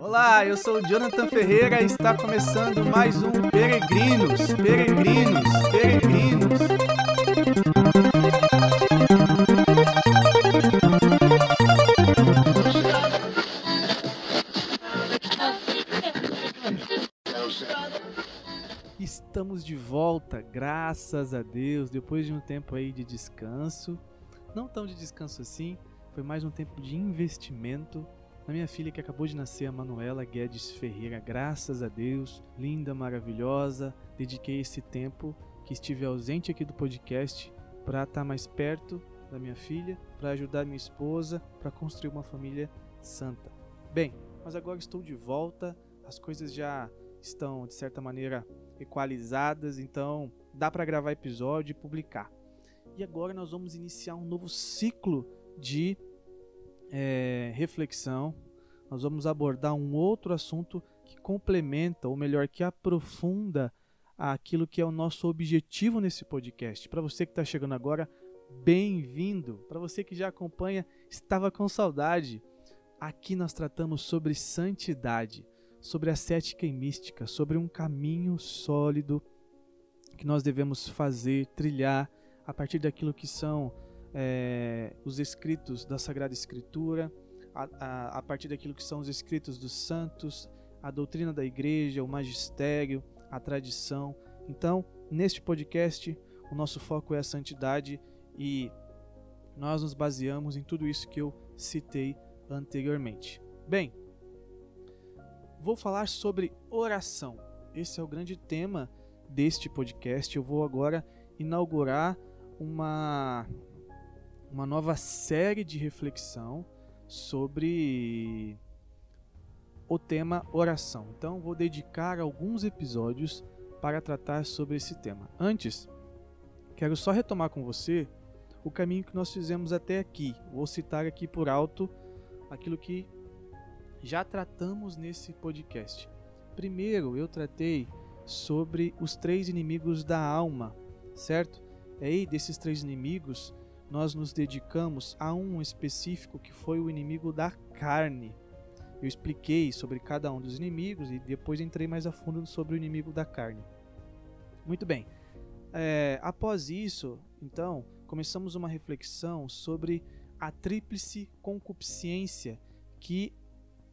Olá, eu sou o Jonathan Ferreira e está começando mais um Peregrinos, Peregrinos, Peregrinos. Estamos de volta, graças a Deus, depois de um tempo aí de descanso. Não tão de descanso assim, foi mais um tempo de investimento na minha filha que acabou de nascer, a Manuela Guedes Ferreira. Graças a Deus, linda, maravilhosa. Dediquei esse tempo que estive ausente aqui do podcast para estar tá mais perto da minha filha, para ajudar minha esposa, para construir uma família santa. Bem, mas agora estou de volta, as coisas já estão de certa maneira equalizadas, então dá para gravar episódio e publicar. E agora nós vamos iniciar um novo ciclo de é, reflexão, nós vamos abordar um outro assunto que complementa, ou melhor, que aprofunda aquilo que é o nosso objetivo nesse podcast. Para você que está chegando agora, bem-vindo. Para você que já acompanha, estava com saudade. Aqui nós tratamos sobre santidade, sobre a cética e mística, sobre um caminho sólido que nós devemos fazer, trilhar a partir daquilo que são é, os escritos da Sagrada Escritura, a, a, a partir daquilo que são os escritos dos santos, a doutrina da igreja, o magistério, a tradição. Então, neste podcast, o nosso foco é a santidade e nós nos baseamos em tudo isso que eu citei anteriormente. Bem, vou falar sobre oração. Esse é o grande tema deste podcast. Eu vou agora inaugurar uma uma nova série de reflexão sobre o tema oração. Então, vou dedicar alguns episódios para tratar sobre esse tema. Antes, quero só retomar com você o caminho que nós fizemos até aqui. Vou citar aqui por alto aquilo que já tratamos nesse podcast. Primeiro, eu tratei sobre os três inimigos da alma, certo? E aí, desses três inimigos, nós nos dedicamos a um específico que foi o inimigo da carne. Eu expliquei sobre cada um dos inimigos e depois entrei mais a fundo sobre o inimigo da carne. Muito bem. É, após isso, então, começamos uma reflexão sobre a tríplice concupiscência que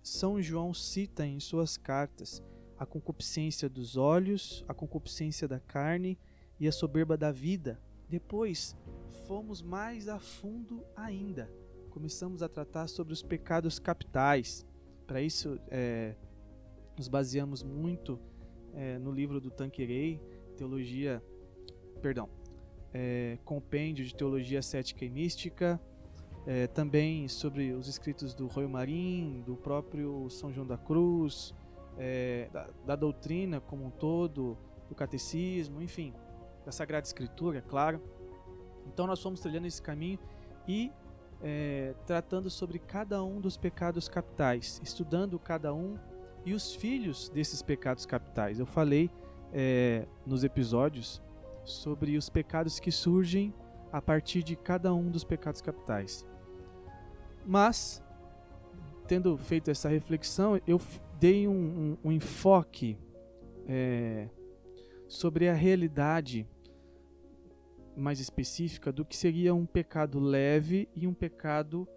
São João cita em suas cartas: a concupiscência dos olhos, a concupiscência da carne e a soberba da vida. Depois, fomos mais a fundo ainda. Começamos a tratar sobre os pecados capitais. Para isso, é, nos baseamos muito é, no livro do Tanquerei, Teologia, perdão, é, Compêndio de Teologia Cética e Mística, é, também sobre os escritos do Royo Marim, do próprio São João da Cruz, é, da, da doutrina como um todo, do catecismo, enfim, da Sagrada Escritura, claro. Então nós fomos trilhando esse caminho e é, tratando sobre cada um dos pecados capitais, estudando cada um e os filhos desses pecados capitais. Eu falei é, nos episódios sobre os pecados que surgem a partir de cada um dos pecados capitais. Mas, tendo feito essa reflexão, eu dei um, um, um enfoque é, sobre a realidade mais específica do que seria um pecado leve e um pecado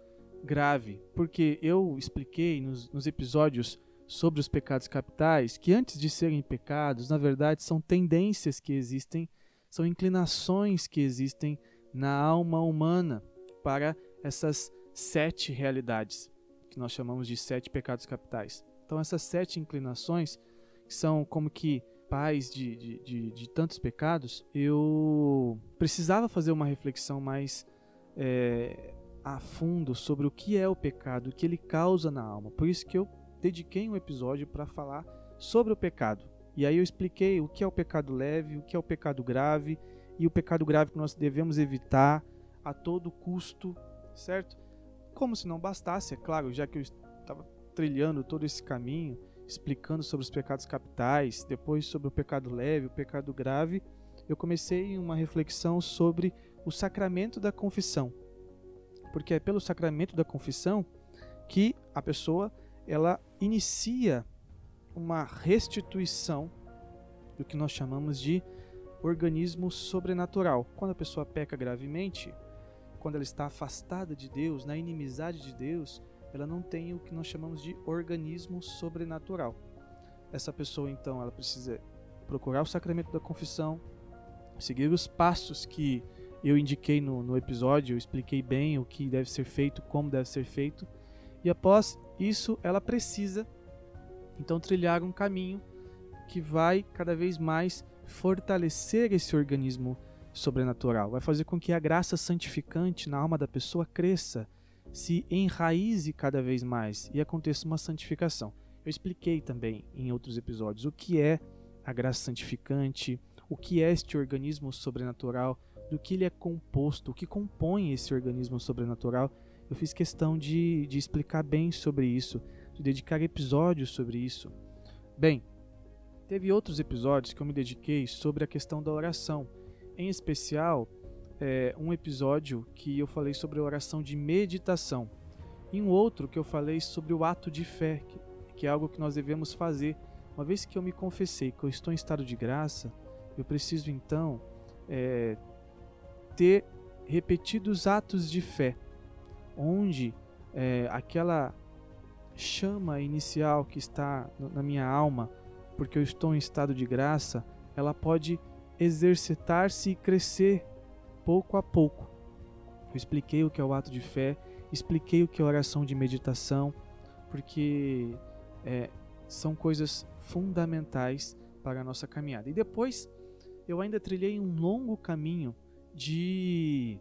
grave. Porque eu expliquei nos, nos episódios sobre os pecados capitais que antes de serem pecados, na verdade, são tendências que existem, são inclinações que existem na alma humana para essas sete realidades, que nós chamamos de sete pecados capitais. Então, essas sete inclinações são como que pais de, de, de, de tantos pecados, eu precisava fazer uma reflexão mais é, a fundo sobre o que é o pecado, o que ele causa na alma. Por isso que eu dediquei um episódio para falar sobre o pecado. E aí eu expliquei o que é o pecado leve, o que é o pecado grave e o pecado grave que nós devemos evitar a todo custo, certo? Como se não bastasse, é claro, já que eu estava trilhando todo esse caminho, explicando sobre os pecados capitais, depois sobre o pecado leve, o pecado grave, eu comecei uma reflexão sobre o sacramento da confissão. Porque é pelo sacramento da confissão que a pessoa ela inicia uma restituição do que nós chamamos de organismo sobrenatural. Quando a pessoa peca gravemente, quando ela está afastada de Deus, na inimizade de Deus, ela não tem o que nós chamamos de organismo sobrenatural. Essa pessoa então, ela precisa procurar o sacramento da confissão, seguir os passos que eu indiquei no, no episódio, eu expliquei bem o que deve ser feito, como deve ser feito, e após isso ela precisa então trilhar um caminho que vai cada vez mais fortalecer esse organismo sobrenatural, vai fazer com que a graça santificante na alma da pessoa cresça, se enraize cada vez mais e aconteça uma santificação. Eu expliquei também em outros episódios o que é a graça santificante, o que é este organismo sobrenatural, do que ele é composto, o que compõe esse organismo sobrenatural. Eu fiz questão de, de explicar bem sobre isso, de dedicar episódios sobre isso. Bem, teve outros episódios que eu me dediquei sobre a questão da oração, em especial é, um episódio que eu falei sobre a oração de meditação e um outro que eu falei sobre o ato de fé, que, que é algo que nós devemos fazer. Uma vez que eu me confessei que eu estou em estado de graça, eu preciso então é, ter repetidos atos de fé, onde é, aquela chama inicial que está na minha alma, porque eu estou em estado de graça, ela pode exercitar-se e crescer pouco a pouco. Eu expliquei o que é o ato de fé, expliquei o que é oração de meditação, porque é, são coisas fundamentais para a nossa caminhada. E depois eu ainda trilhei um longo caminho de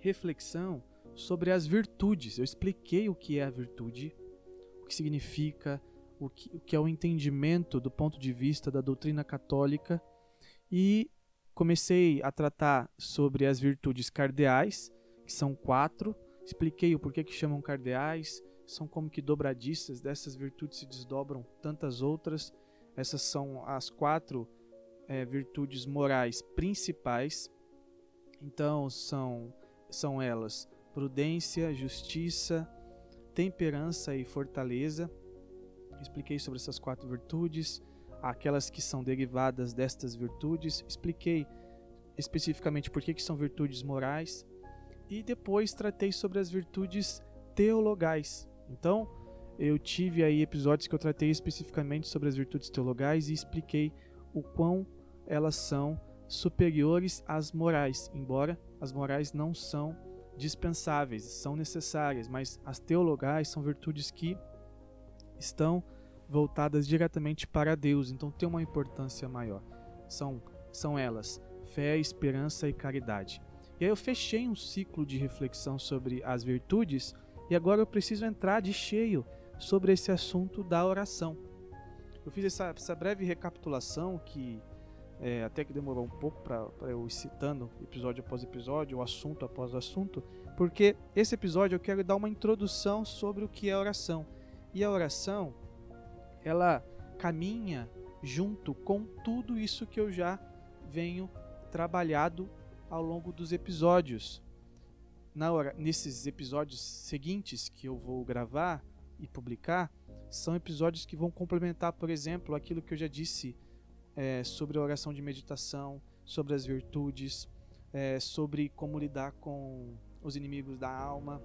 reflexão sobre as virtudes. Eu expliquei o que é a virtude, o que significa, o que, o que é o entendimento do ponto de vista da doutrina católica e comecei a tratar sobre as virtudes cardeais, que são quatro. Expliquei o porquê que chamam cardeais, são como que dobradiças, dessas virtudes se desdobram tantas outras. Essas são as quatro é, virtudes morais principais. Então são, são elas prudência, justiça, temperança e fortaleza. Expliquei sobre essas quatro virtudes, aquelas que são derivadas destas virtudes. Expliquei especificamente por que, são virtudes morais. E depois tratei sobre as virtudes teologais. Então, eu tive aí episódios que eu tratei especificamente sobre as virtudes teologais e expliquei o quão elas são superiores às morais, embora as morais não são dispensáveis, são necessárias, mas as teologais são virtudes que estão voltadas diretamente para Deus, então tem uma importância maior. São, são elas fé, esperança e caridade. E aí eu fechei um ciclo de reflexão sobre as virtudes e agora eu preciso entrar de cheio sobre esse assunto da oração. Eu fiz essa, essa breve recapitulação que é, até que demorou um pouco para eu ir citando episódio após episódio, o assunto após assunto, porque esse episódio eu quero dar uma introdução sobre o que é oração. E a oração, ela caminha junto com tudo isso que eu já venho trabalhado ao longo dos episódios. Na hora, nesses episódios seguintes que eu vou gravar e publicar, são episódios que vão complementar, por exemplo, aquilo que eu já disse é, sobre a oração de meditação, sobre as virtudes, é, sobre como lidar com os inimigos da alma.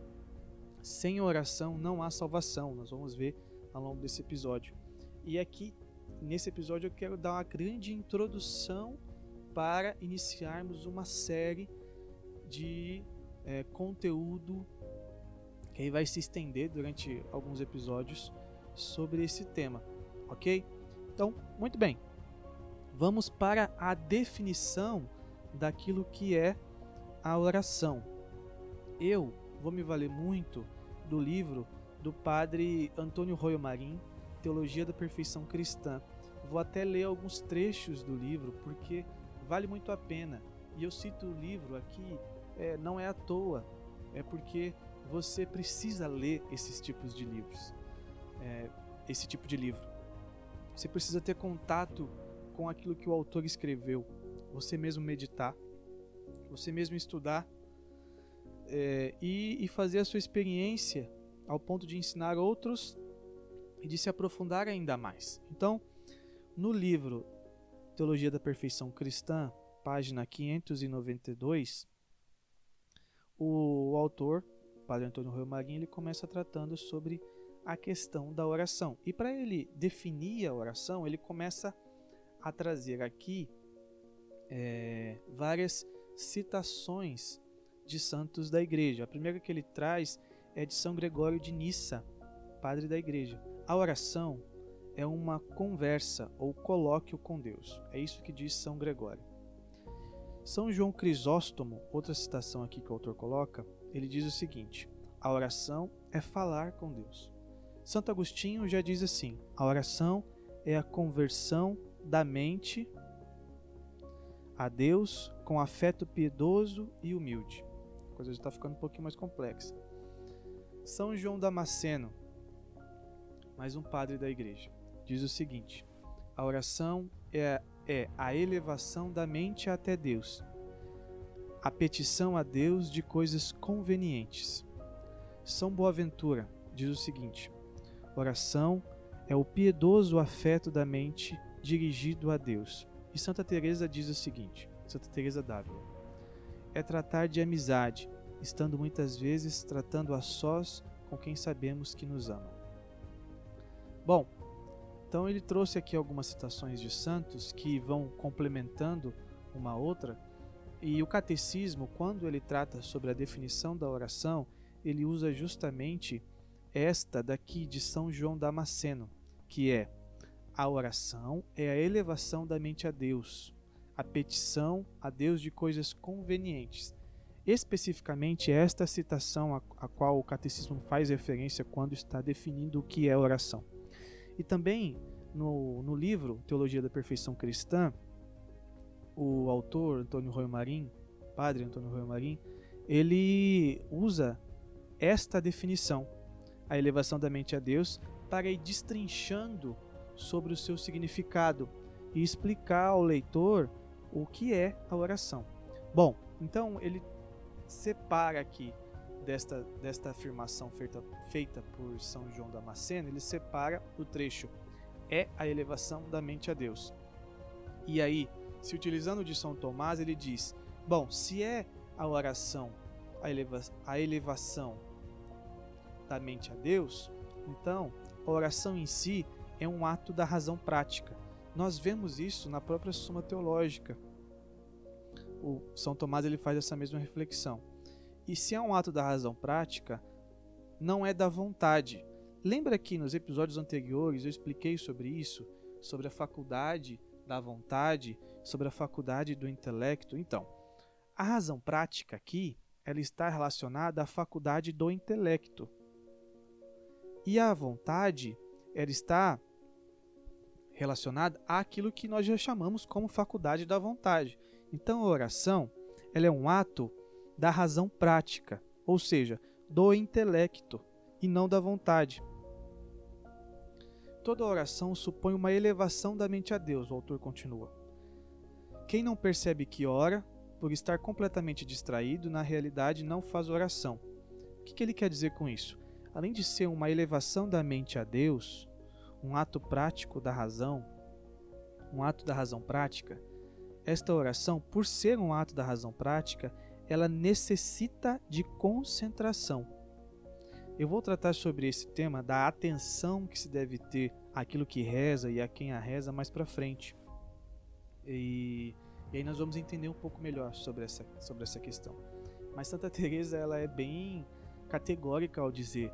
Sem oração não há salvação, nós vamos ver ao longo desse episódio. E aqui, nesse episódio, eu quero dar uma grande introdução para iniciarmos uma série de é, conteúdo que aí vai se estender durante alguns episódios sobre esse tema, ok? Então, muito bem, vamos para a definição daquilo que é a oração. Eu vou me valer muito do livro do padre Antônio Royo Marim, Teologia da Perfeição Cristã. Vou até ler alguns trechos do livro porque vale muito a pena. E eu cito o livro aqui, é, não é à toa, é porque você precisa ler esses tipos de livros, é, esse tipo de livro. Você precisa ter contato com aquilo que o autor escreveu, você mesmo meditar, você mesmo estudar é, e, e fazer a sua experiência ao ponto de ensinar outros e de se aprofundar ainda mais. Então, no livro Teologia da Perfeição Cristã, página 592, o autor, Padre Antônio Rio Marinho, ele começa tratando sobre a questão da oração. E para ele definir a oração, ele começa a trazer aqui é, várias citações de santos da igreja. A primeira que ele traz é de São Gregório de Nissa, padre da igreja. A oração é uma conversa ou colóquio com Deus. É isso que diz São Gregório. São João Crisóstomo, outra citação aqui que o autor coloca, ele diz o seguinte: a oração é falar com Deus. Santo Agostinho já diz assim: a oração é a conversão da mente a Deus com afeto piedoso e humilde. A coisa já está ficando um pouquinho mais complexa. São João Damasceno, mais um padre da igreja, diz o seguinte: a oração é, é a elevação da mente até Deus, a petição a Deus de coisas convenientes. São Boaventura diz o seguinte: oração é o piedoso afeto da mente dirigido a Deus e Santa Teresa diz o seguinte, Santa Teresa d'Ávila: é tratar de amizade, estando muitas vezes tratando a sós com quem sabemos que nos ama. Bom, então ele trouxe aqui algumas citações de santos que vão complementando uma outra, e o catecismo, quando ele trata sobre a definição da oração, ele usa justamente esta daqui de São João Damasceno, que é a oração é a elevação da mente a Deus, a petição a Deus de coisas convenientes. Especificamente esta citação a, a qual o catecismo faz referência quando está definindo o que é oração. E também no, no livro Teologia da Perfeição Cristã, o autor Antônio Roy Marim, padre Antônio Roy Marim, ele usa esta definição, a elevação da mente a Deus, para ir destrinchando sobre o seu significado e explicar ao leitor o que é a oração. Bom, então ele separa aqui desta, desta afirmação feita, feita por São João Damasceno, ele separa o trecho é a elevação da mente a Deus. E aí, se utilizando de São Tomás, ele diz: bom, se é a oração a, eleva a elevação da mente a Deus, então a oração em si é um ato da razão prática. Nós vemos isso na própria Suma Teológica. O São Tomás ele faz essa mesma reflexão. E se é um ato da razão prática, não é da vontade. Lembra que nos episódios anteriores eu expliquei sobre isso, sobre a faculdade da vontade, sobre a faculdade do intelecto? Então, a razão prática aqui, ela está relacionada à faculdade do intelecto. E a vontade, ela está relacionada àquilo que nós já chamamos como faculdade da vontade. Então a oração ela é um ato da razão prática, ou seja, do intelecto e não da vontade. Toda oração supõe uma elevação da mente a Deus, o autor continua. Quem não percebe que ora, por estar completamente distraído, na realidade não faz oração. O que ele quer dizer com isso? Além de ser uma elevação da mente a Deus, um ato prático da razão, um ato da razão prática, esta oração, por ser um ato da razão prática, ela necessita de concentração. Eu vou tratar sobre esse tema da atenção que se deve ter àquilo que reza e a quem a reza mais para frente. E, e, aí nós vamos entender um pouco melhor sobre essa, sobre essa questão. Mas Santa Teresa ela é bem categórica ao dizer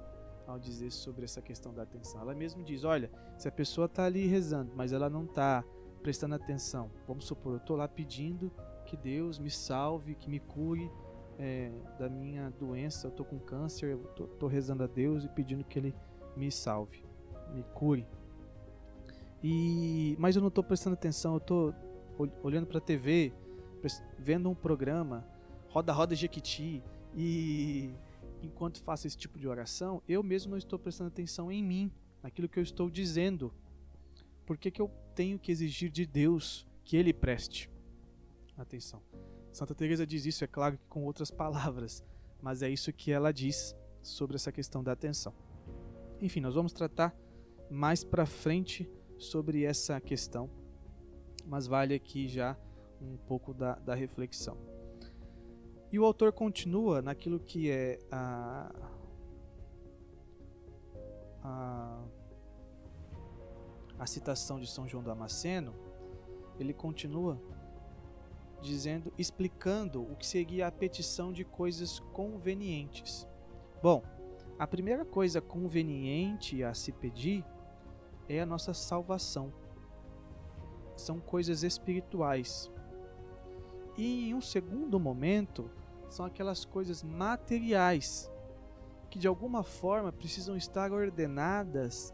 ao dizer sobre essa questão da atenção. Ela mesmo diz: olha, se a pessoa está ali rezando, mas ela não está prestando atenção, vamos supor, eu estou lá pedindo que Deus me salve, que me cure é, da minha doença, eu estou com câncer, eu estou rezando a Deus e pedindo que Ele me salve, me cure. E, mas eu não estou prestando atenção, eu estou olhando para a TV, vendo um programa, Roda Roda Jequiti, e enquanto faço esse tipo de oração, eu mesmo não estou prestando atenção em mim, naquilo que eu estou dizendo. Por que, que eu tenho que exigir de Deus que Ele preste atenção? Santa Teresa diz isso, é claro que com outras palavras, mas é isso que ela diz sobre essa questão da atenção. Enfim, nós vamos tratar mais para frente sobre essa questão, mas vale aqui já um pouco da, da reflexão. E o autor continua naquilo que é a, a, a citação de São João Damasceno, ele continua dizendo, explicando o que seria a petição de coisas convenientes. Bom, a primeira coisa conveniente a se pedir é a nossa salvação. São coisas espirituais. E em um segundo momento, são aquelas coisas materiais que de alguma forma precisam estar ordenadas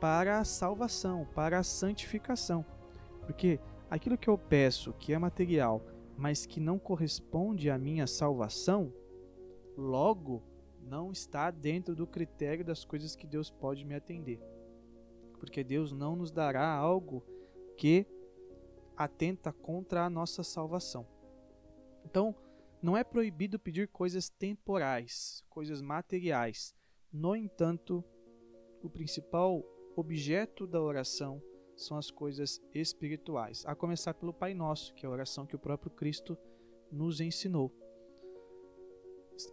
para a salvação, para a santificação. Porque aquilo que eu peço, que é material, mas que não corresponde à minha salvação, logo não está dentro do critério das coisas que Deus pode me atender. Porque Deus não nos dará algo que atenta contra a nossa salvação. Então, não é proibido pedir coisas temporais, coisas materiais. No entanto, o principal objeto da oração são as coisas espirituais, a começar pelo Pai Nosso, que é a oração que o próprio Cristo nos ensinou.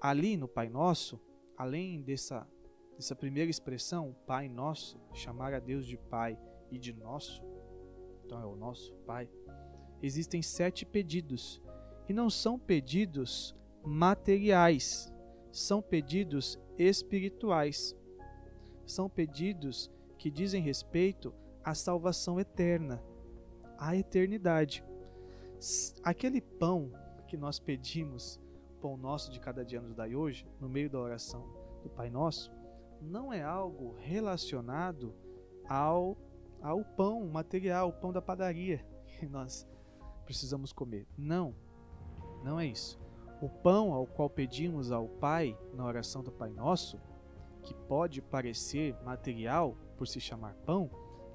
Ali no Pai Nosso, além dessa, dessa primeira expressão, Pai Nosso, chamar a Deus de Pai e de Nosso, então é o nosso Pai, existem sete pedidos e não são pedidos materiais, são pedidos espirituais. São pedidos que dizem respeito à salvação eterna, à eternidade. Aquele pão que nós pedimos, pão nosso de cada dia nos dai hoje, no meio da oração do Pai Nosso, não é algo relacionado ao, ao pão material, o pão da padaria que nós precisamos comer. Não não é isso. O pão ao qual pedimos ao Pai na oração do Pai Nosso, que pode parecer material por se chamar pão,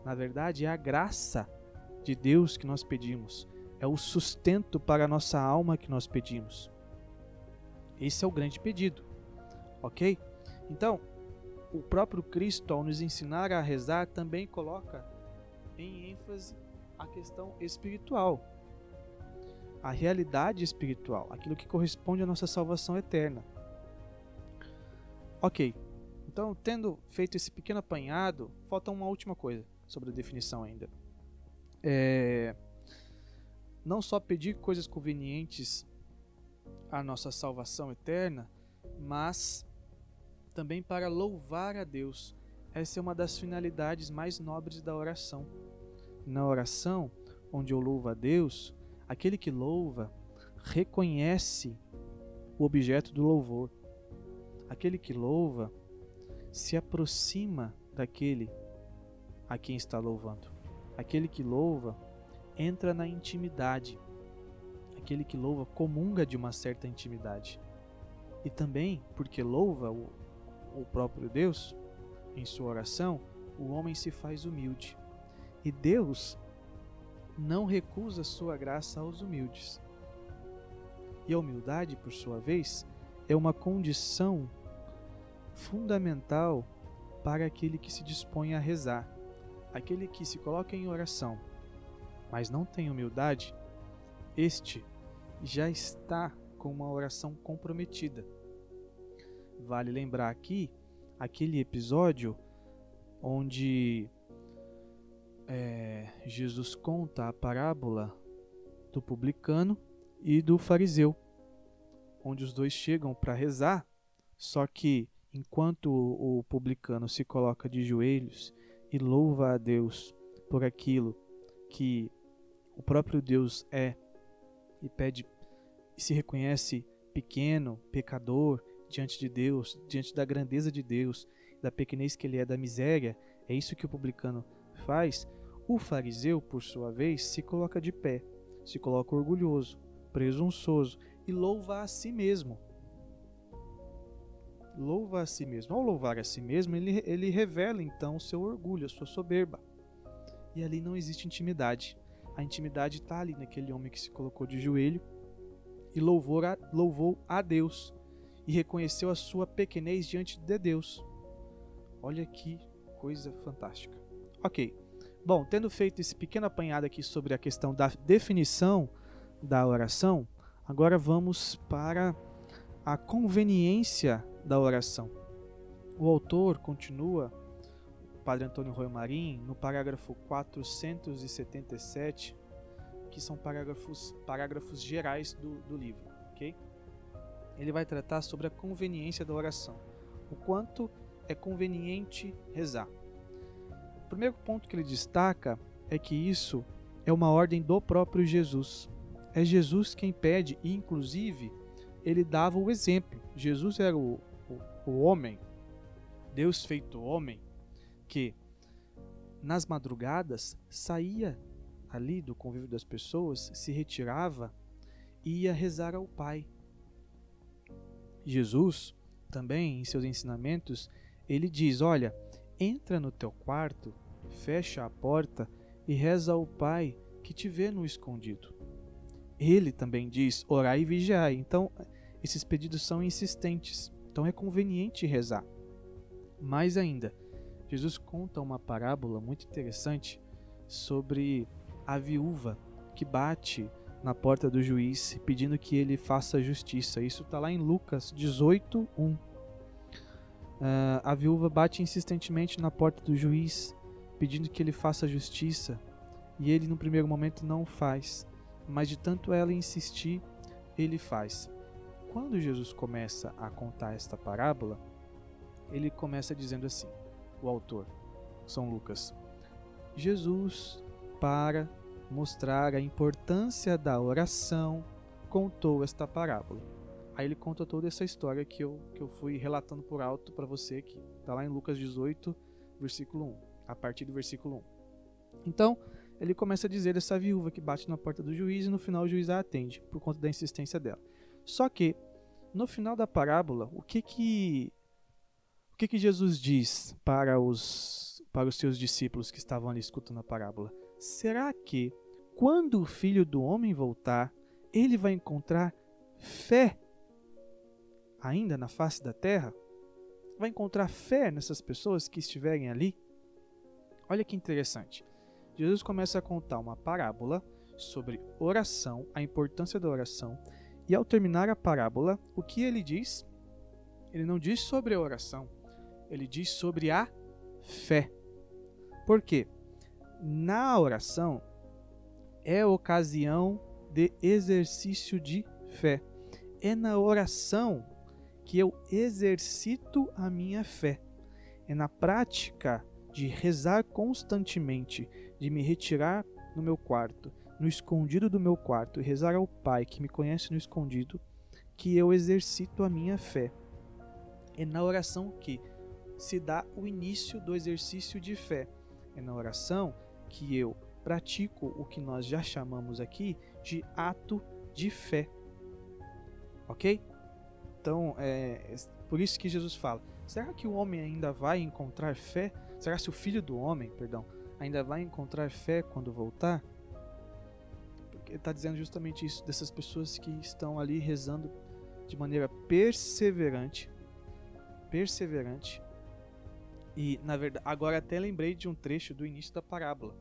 na verdade é a graça de Deus que nós pedimos, é o sustento para a nossa alma que nós pedimos. Esse é o grande pedido, ok? Então, o próprio Cristo, ao nos ensinar a rezar, também coloca em ênfase a questão espiritual a realidade espiritual, aquilo que corresponde à nossa salvação eterna. Ok, então tendo feito esse pequeno apanhado, falta uma última coisa sobre a definição ainda. É, não só pedir coisas convenientes à nossa salvação eterna, mas também para louvar a Deus. Essa é uma das finalidades mais nobres da oração. Na oração, onde eu louvo a Deus, Aquele que louva reconhece o objeto do louvor. Aquele que louva se aproxima daquele a quem está louvando. Aquele que louva entra na intimidade. Aquele que louva comunga de uma certa intimidade. E também, porque louva o, o próprio Deus em sua oração, o homem se faz humilde. E Deus não recusa sua graça aos humildes. E a humildade, por sua vez, é uma condição fundamental para aquele que se dispõe a rezar. Aquele que se coloca em oração, mas não tem humildade, este já está com uma oração comprometida. Vale lembrar aqui aquele episódio onde é, Jesus conta a parábola do publicano e do fariseu, onde os dois chegam para rezar, só que enquanto o publicano se coloca de joelhos e louva a Deus por aquilo que o próprio Deus é e pede e se reconhece pequeno, pecador diante de Deus, diante da grandeza de Deus, da pequenez que ele é, da miséria, é isso que o publicano faz. O fariseu, por sua vez, se coloca de pé, se coloca orgulhoso, presunçoso e louva a si mesmo. Louva a si mesmo. Ao louvar a si mesmo, ele, ele revela então o seu orgulho, a sua soberba. E ali não existe intimidade. A intimidade está ali naquele homem que se colocou de joelho e louvou a, louvou a Deus e reconheceu a sua pequenez diante de Deus. Olha que coisa fantástica. Ok. Bom, tendo feito esse pequeno apanhado aqui sobre a questão da definição da oração, agora vamos para a conveniência da oração. O autor continua, o padre Antônio Roy Marim, no parágrafo 477, que são parágrafos, parágrafos gerais do, do livro, ok? Ele vai tratar sobre a conveniência da oração, o quanto é conveniente rezar. O primeiro ponto que ele destaca é que isso é uma ordem do próprio Jesus. É Jesus quem pede, e inclusive ele dava o exemplo. Jesus era o, o, homem, Deus feito homem, que nas madrugadas saía ali do convívio das pessoas, se retirava e ia rezar ao Pai. Jesus, também em seus ensinamentos, ele diz: Olha, entra no teu quarto, fecha a porta e reza ao Pai que te vê no escondido. Ele também diz: orai e vigiai. Então, esses pedidos são insistentes. Então, é conveniente rezar. Mais ainda, Jesus conta uma parábola muito interessante sobre a viúva que bate na porta do juiz pedindo que ele faça justiça. Isso está lá em Lucas 18, 1. Uh, a viúva bate insistentemente na porta do juiz pedindo que ele faça justiça e ele, no primeiro momento, não faz, mas de tanto ela insistir, ele faz. Quando Jesus começa a contar esta parábola, ele começa dizendo assim: o autor, São Lucas, Jesus, para mostrar a importância da oração, contou esta parábola. Aí ele conta toda essa história que eu, que eu fui relatando por alto para você aqui. Está lá em Lucas 18, versículo 1, a partir do versículo 1. Então, ele começa a dizer dessa viúva que bate na porta do juiz e no final o juiz a atende, por conta da insistência dela. Só que, no final da parábola, o que que, o que, que Jesus diz para os, para os seus discípulos que estavam ali escutando a parábola? Será que, quando o filho do homem voltar, ele vai encontrar fé ainda na face da terra? Vai encontrar fé nessas pessoas que estiverem ali? Olha que interessante. Jesus começa a contar uma parábola sobre oração, a importância da oração, e ao terminar a parábola, o que ele diz? Ele não diz sobre a oração, ele diz sobre a fé. Por quê? na oração é ocasião de exercício de fé. É na oração que eu exercito a minha fé. É na prática de rezar constantemente, de me retirar no meu quarto, no escondido do meu quarto, e rezar ao Pai que me conhece no escondido, que eu exercito a minha fé. É na oração que se dá o início do exercício de fé. É na oração que eu pratico o que nós já chamamos aqui de ato de fé. Ok? Então, é por isso que Jesus fala: será que o homem ainda vai encontrar fé? Será que o filho do homem, perdão, ainda vai encontrar fé quando voltar? Está dizendo justamente isso dessas pessoas que estão ali rezando de maneira perseverante, perseverante, e, na verdade, agora até lembrei de um trecho do início da parábola.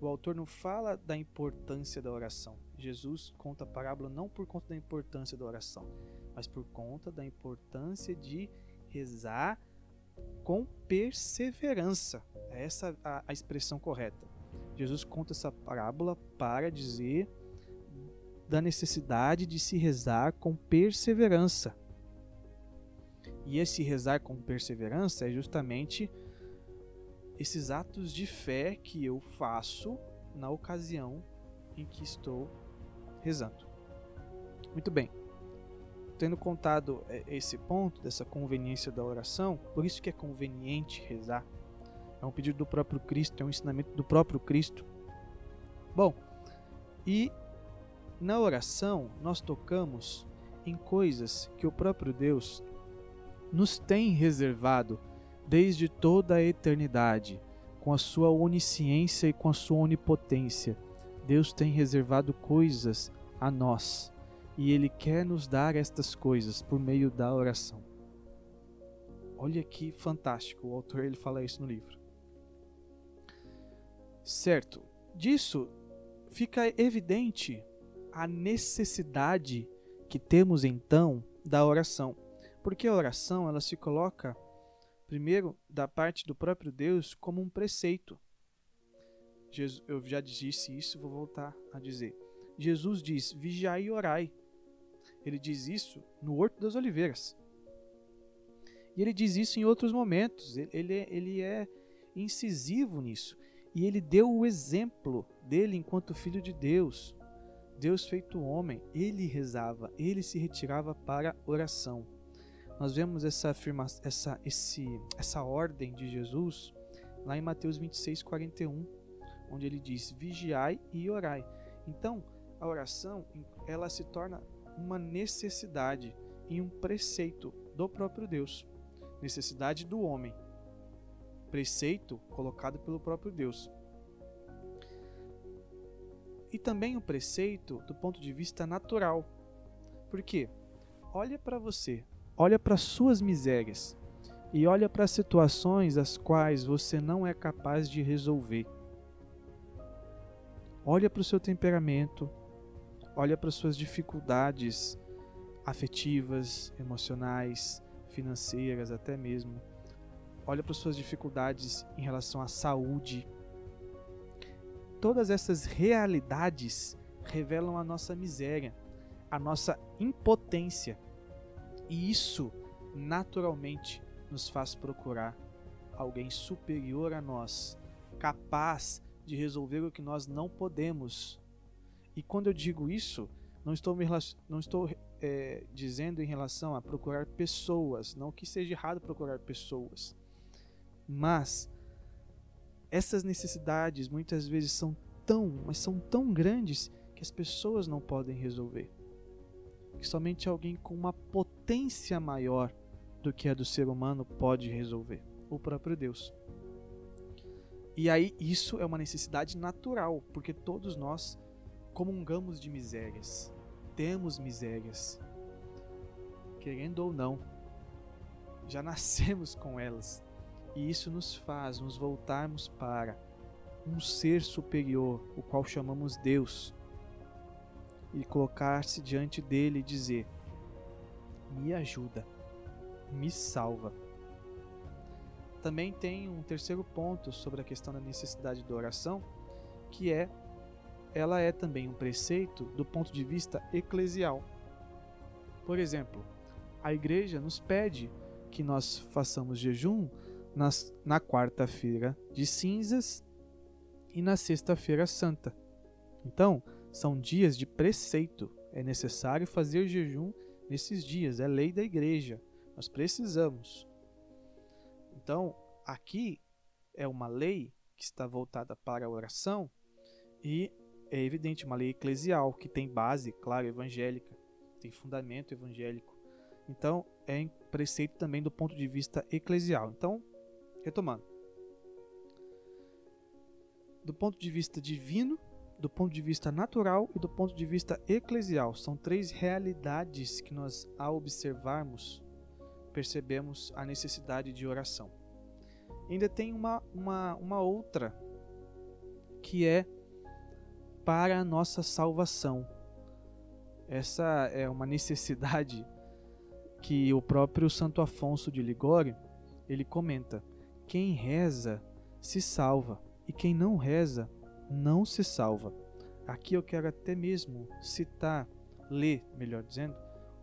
O autor não fala da importância da oração. Jesus conta a parábola não por conta da importância da oração, mas por conta da importância de rezar com perseverança. É essa a, a expressão correta. Jesus conta essa parábola para dizer da necessidade de se rezar com perseverança. E esse rezar com perseverança é justamente esses atos de fé que eu faço na ocasião em que estou rezando. Muito bem. Tendo contado é, esse ponto dessa conveniência da oração, por isso que é conveniente rezar. É um pedido do próprio Cristo, é um ensinamento do próprio Cristo. Bom, e na oração nós tocamos em coisas que o próprio Deus nos tem reservado desde toda a eternidade, com a sua onisciência e com a sua onipotência. Deus tem reservado coisas a nós e Ele quer nos dar estas coisas por meio da oração. Olha que fantástico, o autor ele fala isso no livro. Certo. Disso fica evidente a necessidade que temos então da oração. Porque a oração, ela se coloca primeiro da parte do próprio Deus como um preceito. Jesus, eu já disse isso, vou voltar a dizer. Jesus diz: "Vigiai e orai". Ele diz isso no Horto das Oliveiras. E ele diz isso em outros momentos. Ele, ele é incisivo nisso. E ele deu o exemplo dele enquanto filho de Deus. Deus feito homem, ele rezava, ele se retirava para oração. Nós vemos essa afirmação, essa, esse, essa ordem de Jesus lá em Mateus 26, 41, onde ele diz: vigiai e orai. Então, a oração ela se torna uma necessidade e um preceito do próprio Deus necessidade do homem, preceito colocado pelo próprio Deus. E também o preceito do ponto de vista natural. Por quê? Olha para você, olha para suas misérias e olha para situações as quais você não é capaz de resolver. Olha para o seu temperamento, olha para suas dificuldades afetivas, emocionais, financeiras até mesmo. Olha para suas dificuldades em relação à saúde. Todas essas realidades revelam a nossa miséria, a nossa impotência. E isso naturalmente nos faz procurar alguém superior a nós, capaz de resolver o que nós não podemos. E quando eu digo isso, não estou, me, não estou é, dizendo em relação a procurar pessoas, não que seja errado procurar pessoas, mas essas necessidades muitas vezes são tão, mas são tão grandes que as pessoas não podem resolver. Que somente alguém com uma potência maior do que a do ser humano pode resolver, o próprio Deus. E aí isso é uma necessidade natural, porque todos nós comungamos de misérias temos misérias. Querendo ou não, já nascemos com elas. E isso nos faz nos voltarmos para um ser superior, o qual chamamos Deus, e colocar-se diante dele e dizer: Me ajuda, me salva. Também tem um terceiro ponto sobre a questão da necessidade da oração, que é ela é também um preceito do ponto de vista eclesial. Por exemplo, a igreja nos pede que nós façamos jejum na quarta-feira de cinzas e na sexta-feira santa. Então, são dias de preceito. É necessário fazer jejum nesses dias, é lei da igreja. Nós precisamos. Então, aqui é uma lei que está voltada para a oração e é evidente, uma lei eclesial que tem base, claro, evangélica, tem fundamento evangélico. Então, é preceito também do ponto de vista eclesial. Então, retomando. Do ponto de vista divino, do ponto de vista natural e do ponto de vista eclesial. São três realidades que nós, ao observarmos, percebemos a necessidade de oração. Ainda tem uma, uma, uma outra, que é para a nossa salvação. Essa é uma necessidade que o próprio Santo Afonso de Ligório, ele comenta: quem reza se salva e quem não reza não se salva. Aqui eu quero até mesmo citar, ler, melhor dizendo,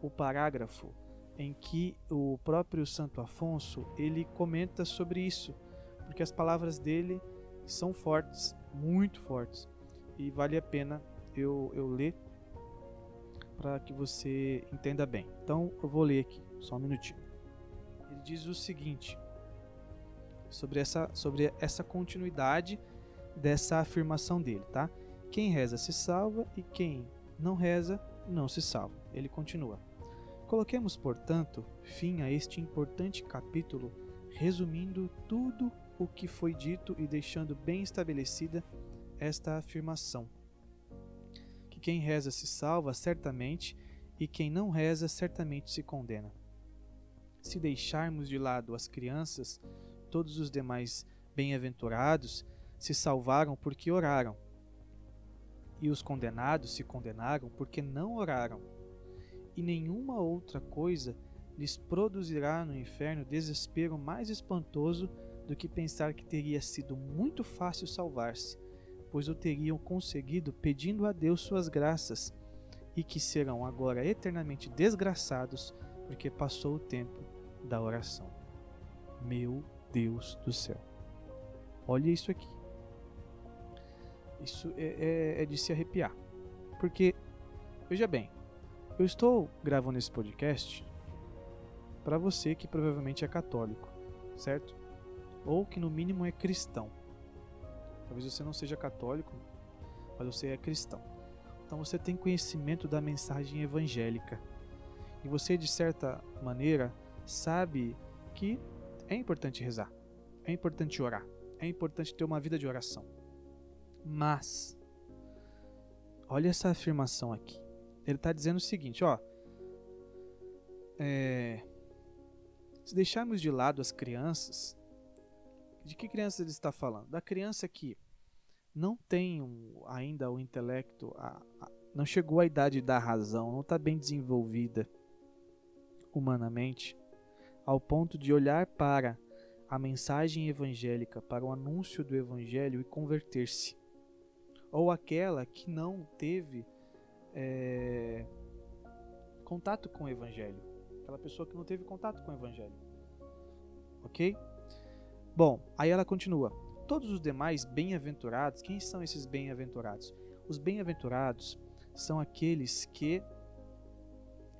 o parágrafo em que o próprio Santo Afonso ele comenta sobre isso, porque as palavras dele são fortes, muito fortes e vale a pena eu, eu ler para que você entenda bem. Então eu vou ler aqui, só um minutinho. Ele diz o seguinte sobre essa, sobre essa continuidade dessa afirmação dele, tá? Quem reza se salva e quem não reza não se salva. Ele continua. Coloquemos, portanto, fim a este importante capítulo, resumindo tudo o que foi dito e deixando bem estabelecida esta afirmação: que quem reza se salva certamente, e quem não reza certamente se condena. Se deixarmos de lado as crianças, todos os demais bem-aventurados se salvaram porque oraram, e os condenados se condenaram porque não oraram. E nenhuma outra coisa lhes produzirá no inferno desespero mais espantoso do que pensar que teria sido muito fácil salvar-se, pois o teriam conseguido pedindo a Deus suas graças, e que serão agora eternamente desgraçados porque passou o tempo da oração. Meu Deus do céu. Olha isso aqui. Isso é, é, é de se arrepiar. Porque, veja bem, eu estou gravando esse podcast para você que provavelmente é católico, certo? Ou que no mínimo é cristão. Talvez você não seja católico, mas você é cristão. Então você tem conhecimento da mensagem evangélica. E você, de certa maneira, sabe que é importante rezar, é importante orar, é importante ter uma vida de oração. Mas, olha essa afirmação aqui. Ele está dizendo o seguinte: ó, é, se deixarmos de lado as crianças, de que criança ele está falando? Da criança que não tem um, ainda o intelecto, a, a, não chegou à idade da razão, não está bem desenvolvida humanamente, ao ponto de olhar para a mensagem evangélica, para o anúncio do evangelho e converter-se. Ou aquela que não teve é, contato com o evangelho. Aquela pessoa que não teve contato com o evangelho. Ok? Bom, aí ela continua. Todos os demais bem-aventurados, quem são esses bem-aventurados? Os bem-aventurados são aqueles que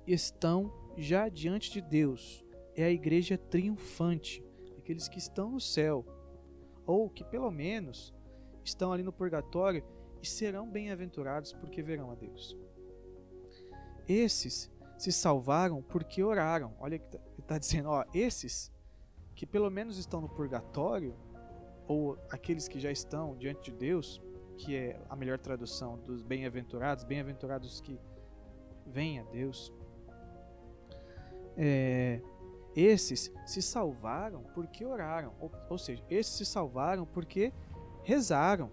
estão já diante de Deus. É a igreja triunfante, aqueles que estão no céu, ou que pelo menos estão ali no purgatório e serão bem-aventurados porque verão a Deus. Esses se salvaram porque oraram. Olha que está dizendo, ó, esses que pelo menos estão no purgatório, ou aqueles que já estão diante de Deus, que é a melhor tradução dos bem-aventurados, bem-aventurados que vêm a Deus. É, esses se salvaram porque oraram, ou, ou seja, esses se salvaram porque rezaram.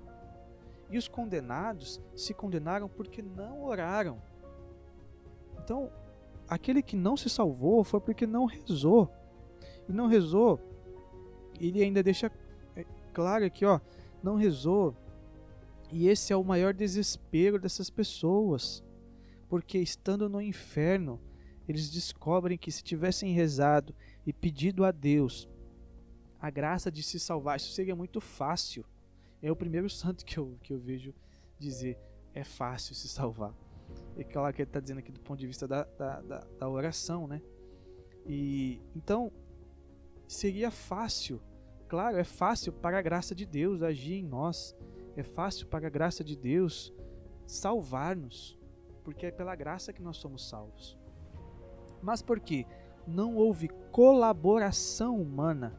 E os condenados se condenaram porque não oraram. Então, aquele que não se salvou foi porque não rezou. E não rezou, ele ainda deixa é, claro aqui, ó, não rezou e esse é o maior desespero dessas pessoas, porque estando no inferno, eles descobrem que se tivessem rezado e pedido a Deus a graça de se salvar, isso seria muito fácil. É o primeiro santo que eu, que eu vejo dizer: é fácil se salvar. É claro que ele está dizendo aqui do ponto de vista da, da, da, da oração, né? E então seria fácil, claro, é fácil para a graça de Deus agir em nós é fácil para a graça de Deus salvar-nos, porque é pela graça que nós somos salvos. Mas porque não houve colaboração humana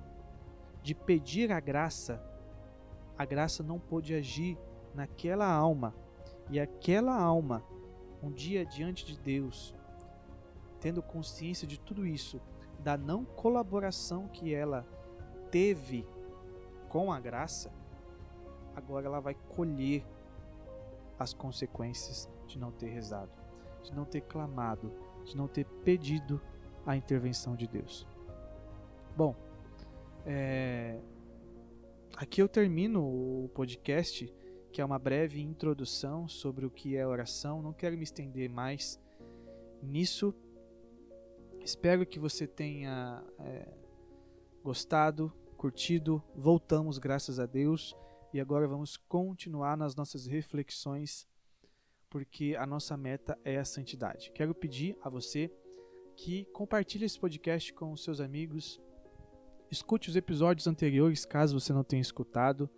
de pedir a graça, a graça não pôde agir naquela alma, e aquela alma, um dia diante de Deus, tendo consciência de tudo isso, da não colaboração que ela teve com a graça, agora ela vai colher as consequências de não ter rezado, de não ter clamado, de não ter pedido a intervenção de Deus. Bom, é... aqui eu termino o podcast, que é uma breve introdução sobre o que é oração. Não quero me estender mais nisso. Espero que você tenha é, gostado, curtido. Voltamos, graças a Deus. E agora vamos continuar nas nossas reflexões, porque a nossa meta é a santidade. Quero pedir a você que compartilhe esse podcast com os seus amigos, escute os episódios anteriores, caso você não tenha escutado.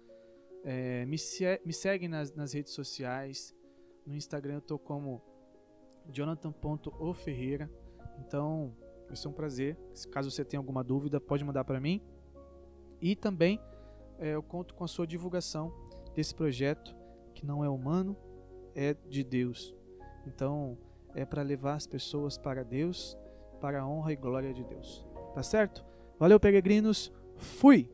É, me, se, me segue nas, nas redes sociais. No Instagram eu tô como jonathan.oferreira. Então, vai ser um prazer. Caso você tenha alguma dúvida, pode mandar para mim. E também é, eu conto com a sua divulgação desse projeto que não é humano, é de Deus. Então, é para levar as pessoas para Deus, para a honra e glória de Deus. Tá certo? Valeu, peregrinos. Fui!